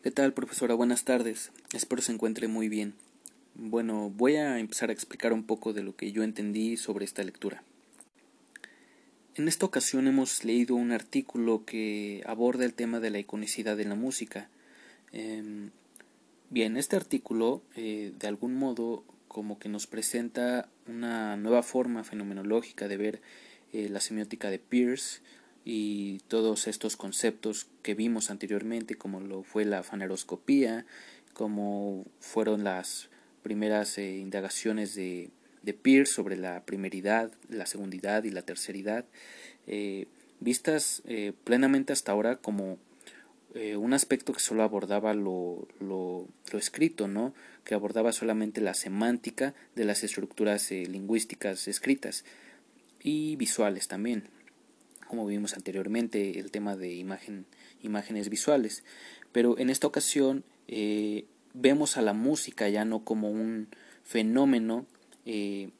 ¿Qué tal, profesora? Buenas tardes. Espero se encuentre muy bien. Bueno, voy a empezar a explicar un poco de lo que yo entendí sobre esta lectura. En esta ocasión hemos leído un artículo que aborda el tema de la iconicidad en la música. Em, bien, este artículo, eh, de algún modo, como que nos presenta una nueva forma fenomenológica de ver eh, la semiótica de Peirce y todos estos conceptos que vimos anteriormente, como lo fue la faneroscopía, como fueron las primeras eh, indagaciones de, de Peirce sobre la primeridad, la segundidad y la terceridad, eh, vistas eh, plenamente hasta ahora como un aspecto que solo abordaba lo, lo, lo, escrito, ¿no? que abordaba solamente la semántica de las estructuras lingüísticas escritas y visuales también como vimos anteriormente, el tema de imagen, imágenes visuales. Pero en esta ocasión eh, vemos a la música ya no como un fenómeno eh,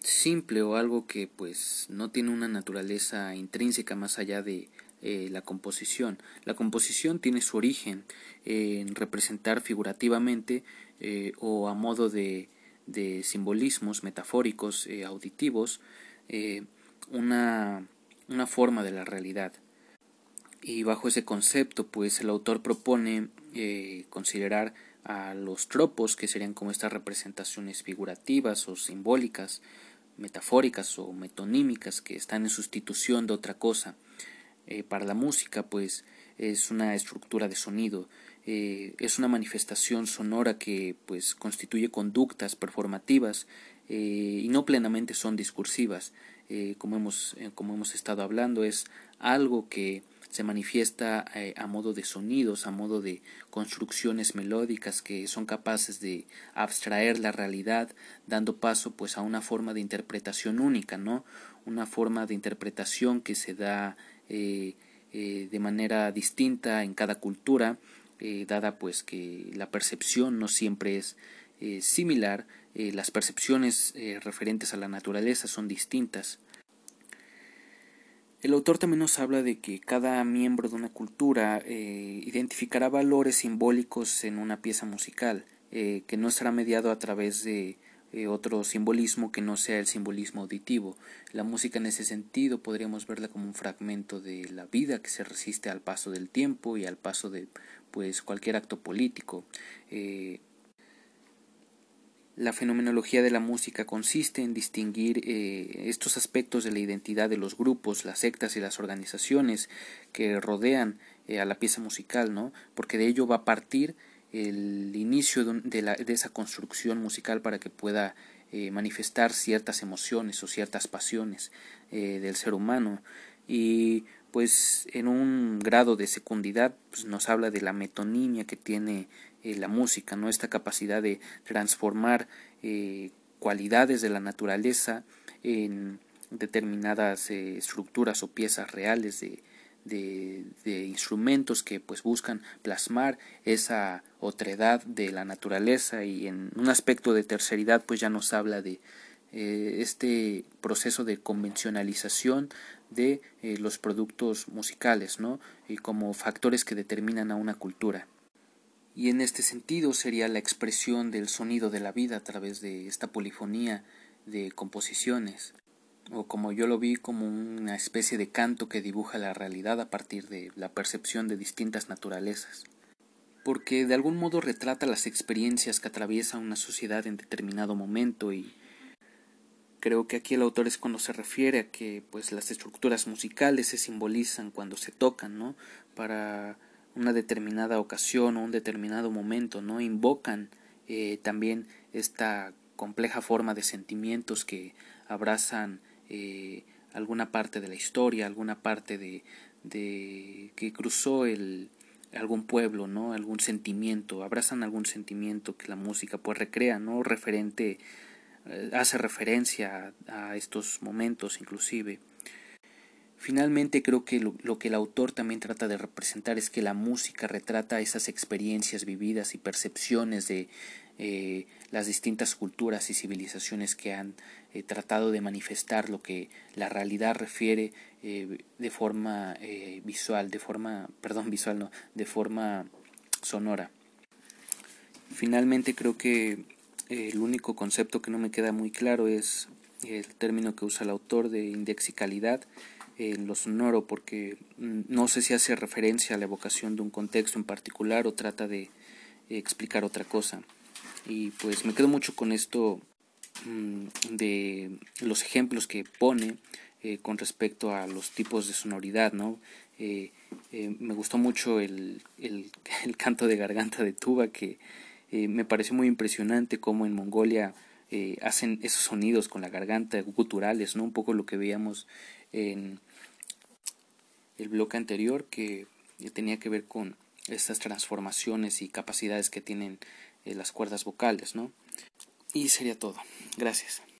simple o algo que pues no tiene una naturaleza intrínseca más allá de eh, la composición. La composición tiene su origen en representar figurativamente o a modo de, de simbolismos metafóricos auditivos una una forma de la realidad. Y bajo ese concepto, pues el autor propone eh, considerar a los tropos, que serían como estas representaciones figurativas o simbólicas, metafóricas o metonímicas, que están en sustitución de otra cosa. Eh, para la música, pues es una estructura de sonido, eh, es una manifestación sonora que pues constituye conductas performativas y no plenamente son discursivas. Eh, como, hemos, eh, como hemos estado hablando, es algo que se manifiesta eh, a modo de sonidos, a modo de construcciones melódicas que son capaces de abstraer la realidad, dando paso pues a una forma de interpretación única, ¿no? Una forma de interpretación que se da de manera distinta en cada cultura, dada pues que la percepción no siempre es similar, las percepciones referentes a la naturaleza son distintas. El autor también nos habla de que cada miembro de una cultura eh, identificará valores simbólicos en una pieza musical, eh, que no será mediado a través de eh, otro simbolismo que no sea el simbolismo auditivo. La música en ese sentido podríamos verla como un fragmento de la vida que se resiste al paso del tiempo y al paso de pues cualquier acto político. La fenomenología de la música consiste en distinguir eh, estos aspectos de la identidad de los grupos, las sectas y las organizaciones que rodean eh, a la pieza musical, ¿no? Porque de ello va a partir el inicio de, la, de esa construcción musical para que pueda eh, manifestar ciertas emociones o ciertas pasiones del ser humano. Y pues en un grado de secundidad pues, nos habla de la metonimia que tiene eh, la música, ¿no? esta capacidad de transformar eh, cualidades de la naturaleza en determinadas eh, estructuras o piezas reales de, de, instrumentos que pues buscan plasmar esa otredad de la naturaleza y en un aspecto de terceridad pues ya nos habla de este proceso de convencionalización de los productos musicales ¿no? y como factores que determinan a una cultura y en este sentido sería la expresión del sonido de la vida a través de esta polifonía de composiciones, o como yo lo vi como una especie de canto que dibuja la realidad a partir de la percepción de distintas naturalezas, porque de algún modo retrata las experiencias que atraviesa una sociedad en determinado momento y creo que aquí el autor es cuando se refiere a que pues las estructuras musicales se simbolizan cuando se tocan, ¿no? para una determinada ocasión o un determinado momento, ¿no? Invocan eh, también esta compleja forma de sentimientos que abrazan eh, alguna parte de la historia, alguna parte de, de que cruzó el, algún pueblo, ¿no? algún sentimiento, abrazan algún sentimiento que la música pues recrea, ¿no? referente, eh, hace referencia a, a estos momentos inclusive. Finalmente creo que lo, que el autor también trata de representar es que la música retrata esas experiencias vividas y percepciones de eh, las distintas culturas y civilizaciones que han eh, tratado de manifestar lo que la realidad refiere eh, de forma visual, de forma, perdón, visual no, de forma sonora. Finalmente creo que el único concepto que no me queda muy claro es el término que usa el autor de indexicalidad en lo sonoro porque mm, no sé si hace referencia a la evocación de un contexto en particular o trata de explicar otra cosa. Y pues me quedo mucho con esto mm, de los ejemplos que pone eh, con respecto a los tipos de sonoridad, ¿no? Eh, eh, me gustó mucho el, el, el, canto de garganta de tuba que me pareció muy impresionante cómo en Mongolia hacen esos sonidos con la garganta guturales, ¿no? Un poco lo que veíamos en el bloque anterior que tenía que ver con estas transformaciones y capacidades que tienen las cuerdas vocales, ¿no? Y sería todo. Gracias.